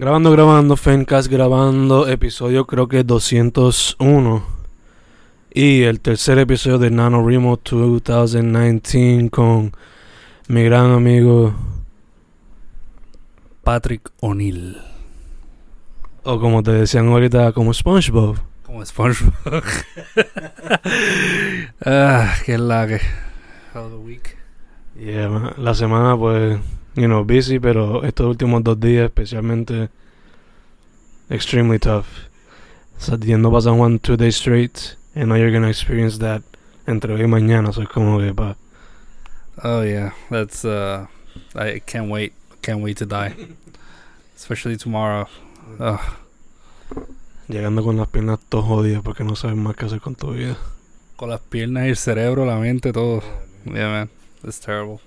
Grabando, grabando, Fencast grabando, episodio creo que 201. Y el tercer episodio de Nano Remo 2019 con mi gran amigo Patrick O'Neill. O como te decían ahorita, como SpongeBob. Como SpongeBob. ah, qué lague. How the week. Yeah, man. la semana pues, you know, busy, pero estos últimos dos días especialmente extremely tough. Saliendo para San Juan two days straight, and now you're gonna experience that entre hoy y mañana, so es como que pa. Oh yeah, that's uh, I can't wait. Can't wait to die. Especially tomorrow. Ugh. Llegando con las piernas todas jodidas porque no sabes más qué hacer con tu vida. Con las piernas, el cerebro, la mente, todo. Yeah, man. It's terrible.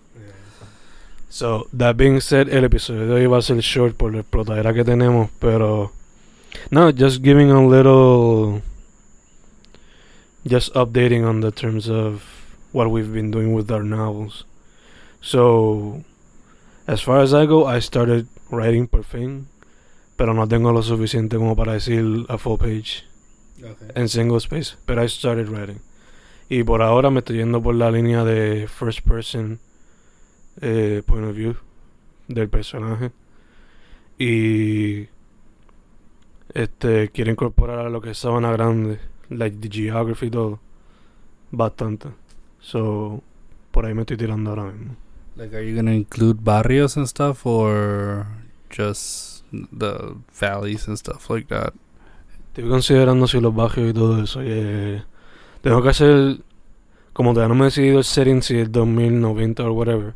So, that being said, el episodio de hoy va a ser short por la explotadera que tenemos, pero... No, just giving a little... Just updating on the terms of what we've been doing with our novels. So, as far as I go, I started writing por fin, pero no tengo lo suficiente como para decir a full page Okay. en single space, but I started writing. Y por ahora me estoy yendo por la línea de first person eh, point of view del personaje. Y este quiero incorporar a lo que es Sabana Grande, like the geography y todo, bastante. So, por ahí me estoy tirando ahora mismo. Like, are you gonna include barrios and stuff, or just the valleys and stuff like that? Estoy considerando si los barrios y todo eso. y, eh, tengo que hacer, como todavía no me he decidido el setting, si es 2090 o whatever,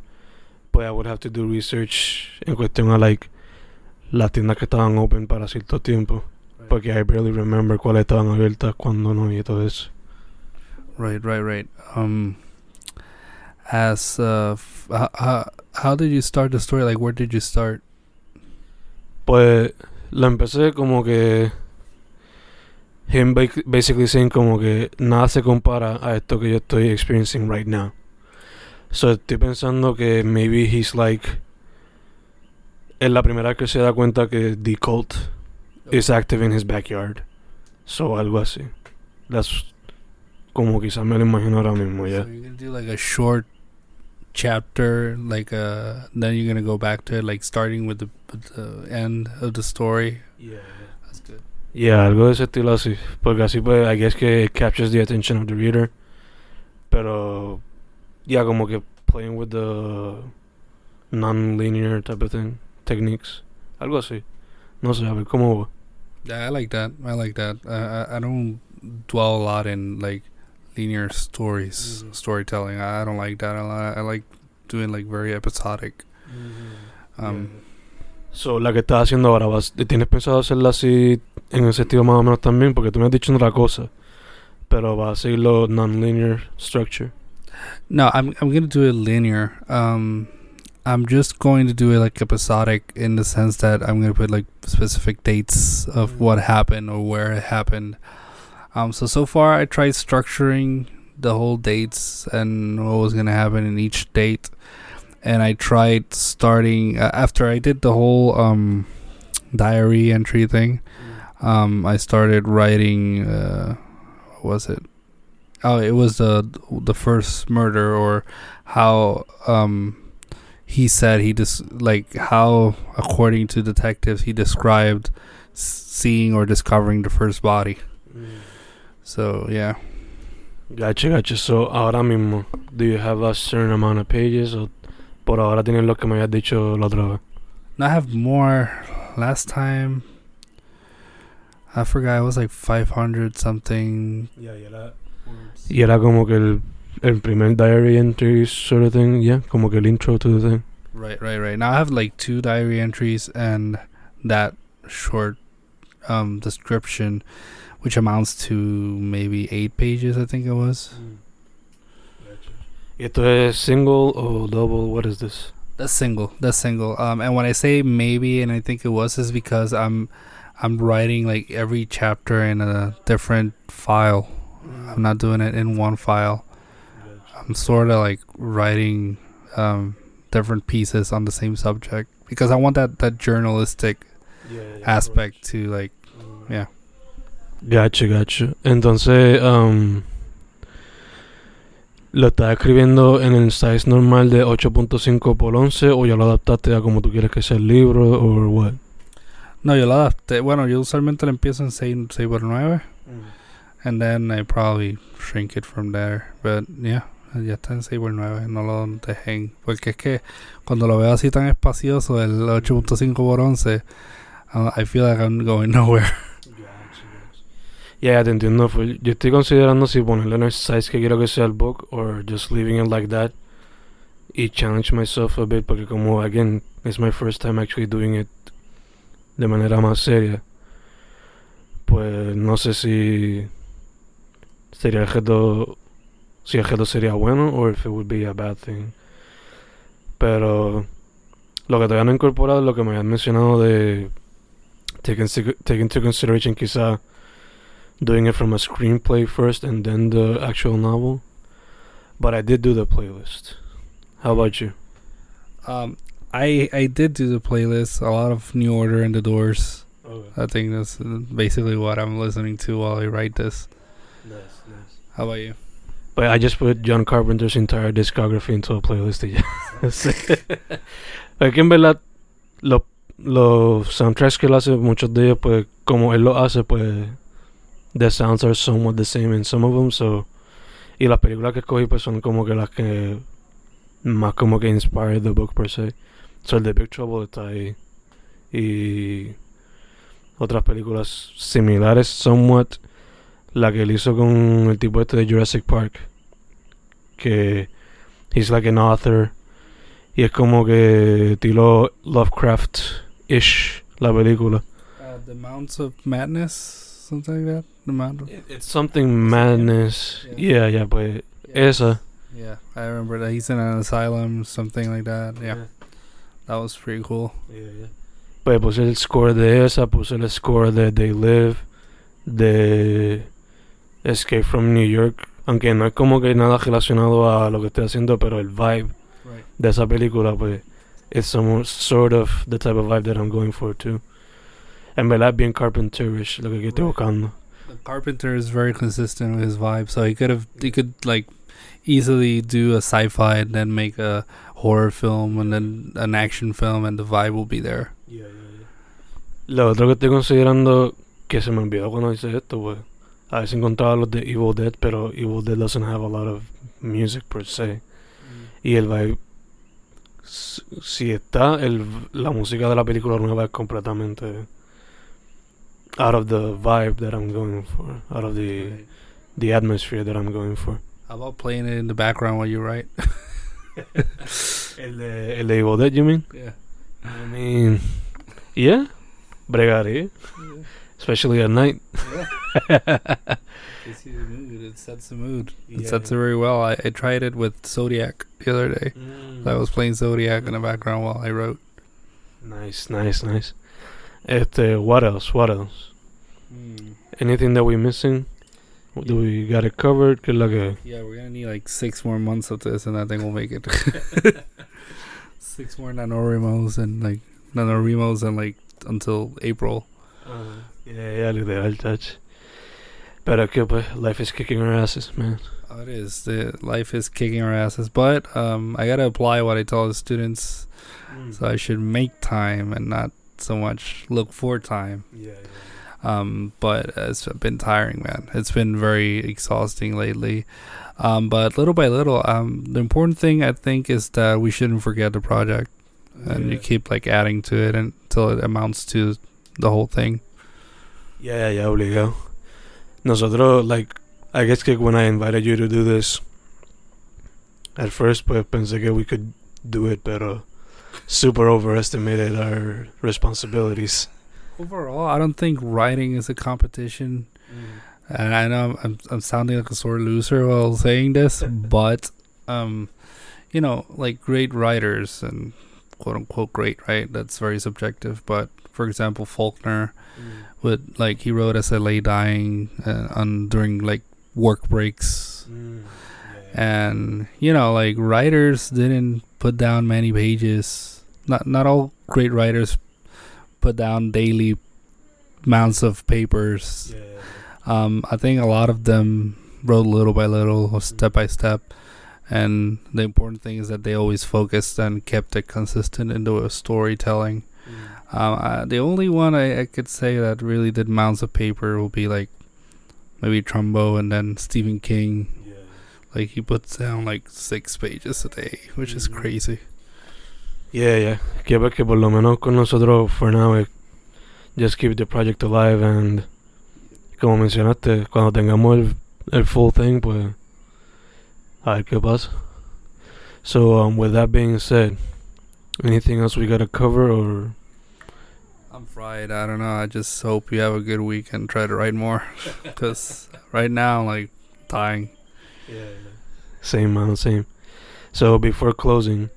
pues I would have to do research en cuestión a like las tiendas que estaban open para cierto tiempo. Porque I barely remember cuáles estaban abiertas cuando no y todo eso. Right, right, right. Um, as uh, f- how, how how did you start the story? Like, where did you start? Pues la empecé como que him basically saying como que nada se compara a esto que yo estoy experiencing right now. So estoy pensando que maybe he's like es la primera vez que se da cuenta que the cult is active in his backyard. So algo así. That's como quizás me lo imagino ahora mismo ya. So you're gonna do like a short chapter, like uh, then you're gonna go back to it, like starting with the, with the end of the story. Yeah. That's good. Yeah, algo de ese estilo así. Porque así pues, I guess que it captures the attention of the reader. Pero, ya como que playing with the non-linear type of thing, techniques. Algo así. No sé, a ver cómo va. Yeah, I like that. I like that. Uh, I I don't dwell a lot in like linear stories, Mhm. storytelling. I, I don't like that a lot. I like doing like very episodic. Um, So, la que estás haciendo ahora, vas, ¿tienes pensado hacerla así en ese estilo más o menos también? Porque tú me has dicho otra cosa. Pero va a seguirlo non-linear structure. No, I'm I'm gonna do it linear. Um, I'm just going to do it like episodic in the sense that I'm gonna put like specific dates of Mm. what happened or where it happened. Um, so so far I tried structuring the whole dates and what was gonna happen in each date, and I tried starting uh, after I did the whole um diary entry thing. Um, I started writing. Uh, what was it? Oh, it was the the first murder, or how um he said he just like how according to detectives he described seeing or discovering the first body. So yeah, Gotcha, gotcha. So, ahora mismo, do you have a certain amount of pages? O por ahora tienes lo que me habías dicho la otra vez. I have more. Last time, I forgot it was like five hundred something. Y era como que el, el primer diary entry sort of thing, yeah, como que el intro to the thing. Right, right, right. Now I have like two diary entries and that short um description, which amounts to maybe eight pages. I think it was. ¿Y esto es single or double? What is this? That's single. That's single. Um, and when I say maybe, and I think it was, is because I'm, I'm writing like every chapter in a different file. I'm not doing it in one file. I'm sort of like writing um, different pieces on the same subject because I want that that journalistic aspect to like yeah. Gacho, gacho. Entonces, um, ¿lo estás escribiendo en el size normal de 8.5 por 11 o ya lo adaptaste a como tú quieres que sea el libro o what? No, yo lo adapté. Bueno, yo usualmente lo empiezo en 6, 6 por 9 and then I probably shrink it from there. But yeah, ya está en 6 por 9 no lo dejen. Porque es que cuando lo veo así tan espacioso, el 8.5 por 11 uh, I feel like I'm going nowhere. Ya, ya te entiendo. full. Yo estoy considerando si ponerle en el size que quiero que sea el book or just leaving it like that y challenge myself a bit porque como, again, it's my first time actually doing it de manera más seria. Pues no sé si sería el reto, si el sería bueno or if it would be a bad thing. Pero lo que todavía no he incorporado es lo que me habían mencionado de take, into- take into consideration quizá doing it from a screenplay first and then the actual novel. But I did do the playlist. How about you? Um, I I did do the playlist. A lot of New Order and the Doors. Okay. I think that's basically what I'm listening to while I write this. Nice, nice. How about you? But I just put John Carpenter's entire discography into a playlist y ya. Que en verdad los los soundtracks que él hace, muchos de ellos, pues como él lo hace, pues the sounds are somewhat the same in some of them, so y las películas que escogí pues son como que las que más como que inspired the book per se. So el de Big Trouble está ahí y otras películas similares somewhat la que él hizo con el tipo este de Jurassic Park que he's like an author y es como que estilo Lovecraft-ish la película. Uh, the Mounts of Madness, something like that. The Mount. Of, It's something madness. Yeah, yeah, pues esa. Yeah, I remember that he's in an asylum, something like that. Yeah, that was pretty cool. Pues puse el score de esa, puse el score de They Live, de Escape from New York. Aunque no es como que nada relacionado a lo que estoy haciendo, pero el vibe Right. de esa película, pues, some sort of the type of vibe that I'm going for too. En verdad, bien Carpenterish lo que estoy buscando. The Carpenter is very consistent with his vibe, so he could have he could like easily do a sci-fi and then make a horror film and then an action film, and the vibe will be there. Lo otro que estoy considerando, que se me olvidó cuando hice esto, pues, si encontraba los de Evil Dead, pero Evil Dead doesn't have a lot of music per se. Y el vibe, si está, el, la música de la película nueva es completamente out of the vibe that I'm going for, out of the, the atmosphere that I'm going for. How about playing it in the background while you write? El de, el de Evil Dead, you mean? yeah. I mean, yeah, bregaré, especially at night. Gets you the mood. It sets the mood. It sets it very well. I, I tried it with Zodiac the other day. Mm. I was playing Zodiac in the background while I wrote. Nice, nice, nice. Este, what else? What else? Hmm. Anything that we're missing? Do we got it covered? Que la que? Yeah, we're gonna need like six more months of this, and I think we'll make it. six more NaNoWriMos and like NaNoWriMos and like until April. Uh-huh. Yeah, yeah, literal, touch. Pero que pues, life is kicking our asses, man. Oh, it is. The life is kicking our asses, but um, I gotta apply what I tell the students. So I should make time and not so much look for time. yeah, Um, but it's been tiring, man. It's been very exhausting lately. Um, but little by little, um, the important thing I think is that we shouldn't forget the project, and you keep like adding to it until it amounts to the whole thing. Yeah, yeah, yeah, obligado. Nosotros, like, I guess que when I invited you to do this, at first, pues pensé que we could do it, pero super overestimated our responsibilities. Overall, I don't think writing is a competition. And I know I'm I'm sounding like a sore loser while saying this, but um, you know, like great writers and quote unquote great, right? That's very subjective. But for example, Faulkner would like he wrote As I Lay Dying uh, on during like work breaks, and you know, like writers didn't put down many pages. Not not all great writers put down daily amounts of papers. Um, I think a lot of them wrote little by little, or step by step. And the important thing is that they always focused and kept it consistent into a storytelling. Um, uh, the only one I, I could say that really did mounds of paper will be like maybe Trumbo and then Stephen King. Like he puts down like six pages a day, which is Mhm. crazy. Yeah, yeah. Que que por lo menos con nosotros, for now, eh, just keep the project alive and, como mencionaste, cuando tengamos el, el full thing, pues, a ver qué pasa. So, um, with that being said, anything else we gotta cover or? I'm fried. I don't know. I just hope you have a good week and try to write more. Because right now, I'm like, dying. Yeah. Same, man, same. So, before closing,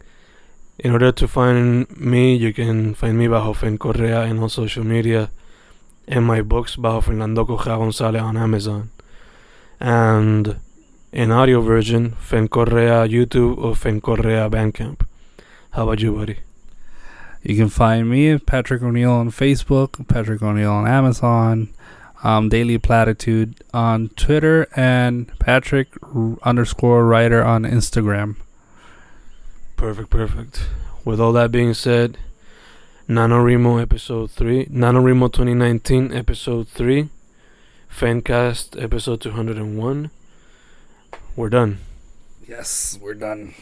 in order to find me, you can find me bajo Fen Correa en all social media, and my books bajo Fernando Correa Gonzalez on Amazon. And in audio version, Fen Correa YouTube or Fen Correa Bandcamp. How about you, buddy? You can find me at Patrick O'Neill on Facebook, Patrick O'Neill on Amazon, um, Daily Platitude on Twitter, and Patrick r- underscore writer on Instagram. Perfect, perfect. With all that being said, NaNoWriMo episode 3, NaNoWriMo 2019 episode 3, Fancast episode 201. We're done. Yes, we're done.